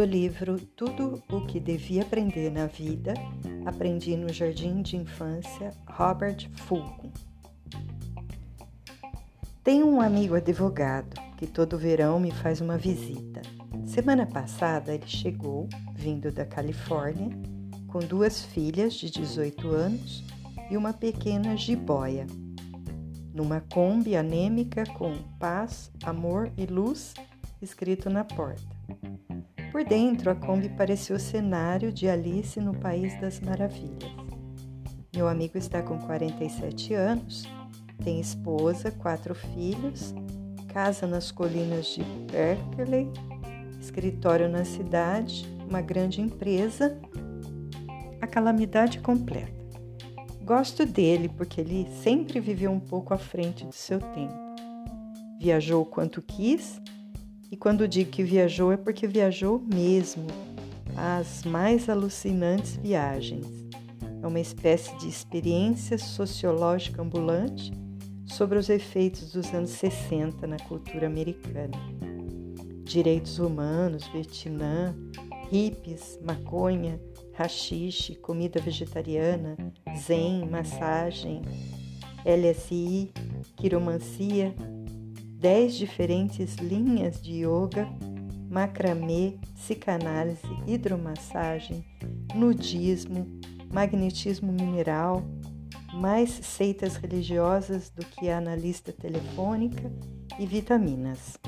do livro Tudo o que devia aprender na vida, aprendi no jardim de infância, Robert Fulton. Tenho um amigo advogado que todo verão me faz uma visita. Semana passada ele chegou, vindo da Califórnia, com duas filhas de 18 anos e uma pequena jiboia. Numa Kombi anêmica com paz, amor e luz escrito na porta. Por dentro, a Kombi parecia o cenário de Alice no País das Maravilhas. Meu amigo está com 47 anos tem esposa, quatro filhos, casa nas colinas de Berkeley, escritório na cidade, uma grande empresa, a calamidade completa. Gosto dele porque ele sempre viveu um pouco à frente de seu tempo. Viajou quanto quis, e quando digo que viajou é porque viajou mesmo, as mais alucinantes viagens. É uma espécie de experiência sociológica ambulante sobre os efeitos dos anos 60 na cultura americana. Direitos humanos, Vietnã, hippies, maconha, rachixe, comida vegetariana, zen, massagem, LSI, quiromancia, dez diferentes linhas de yoga, macramê, psicanálise, hidromassagem, nudismo, magnetismo mineral, mais seitas religiosas do que a analista telefônica e vitaminas.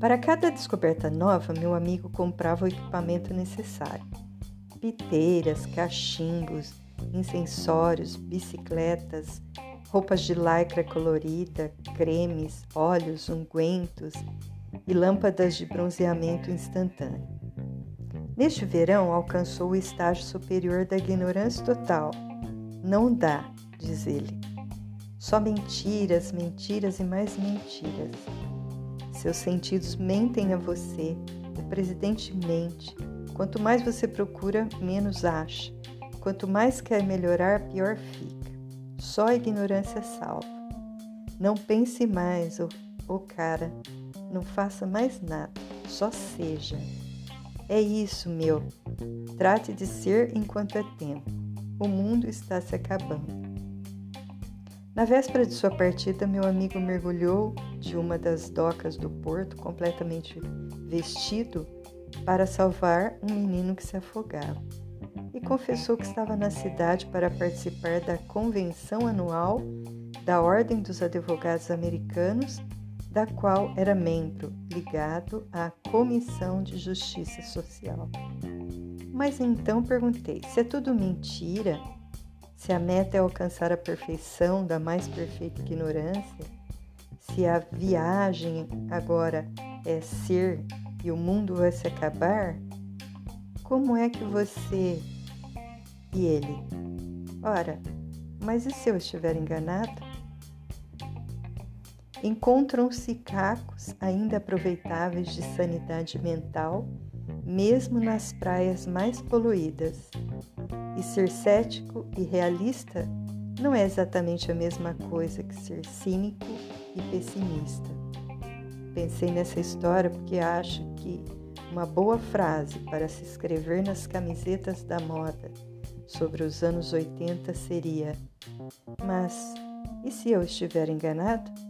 Para cada descoberta nova, meu amigo comprava o equipamento necessário: piteiras, cachimbos, incensórios, bicicletas, roupas de lycra colorida, cremes, óleos, ungüentos e lâmpadas de bronzeamento instantâneo. Neste verão, alcançou o estágio superior da ignorância total não dá, diz ele. Só mentiras, mentiras e mais mentiras. Seus sentidos mentem a você, o presidente mente. Quanto mais você procura, menos acha. Quanto mais quer melhorar, pior fica. Só a ignorância salva. Não pense mais, ô oh, oh cara. Não faça mais nada, só seja. É isso, meu. Trate de ser enquanto é tempo o mundo está se acabando. Na véspera de sua partida, meu amigo mergulhou de uma das docas do porto, completamente vestido, para salvar um menino que se afogava. E confessou que estava na cidade para participar da convenção anual da Ordem dos Advogados Americanos, da qual era membro, ligado à Comissão de Justiça Social. Mas então perguntei: se é tudo mentira, se a meta é alcançar a perfeição da mais perfeita ignorância, se a viagem agora é ser e o mundo vai se acabar, como é que você e ele? Ora, mas e se eu estiver enganado? Encontram-se cacos ainda aproveitáveis de sanidade mental mesmo nas praias mais poluídas. E ser cético e realista não é exatamente a mesma coisa que ser cínico e pessimista. Pensei nessa história porque acho que uma boa frase para se escrever nas camisetas da moda sobre os anos 80 seria: Mas e se eu estiver enganado?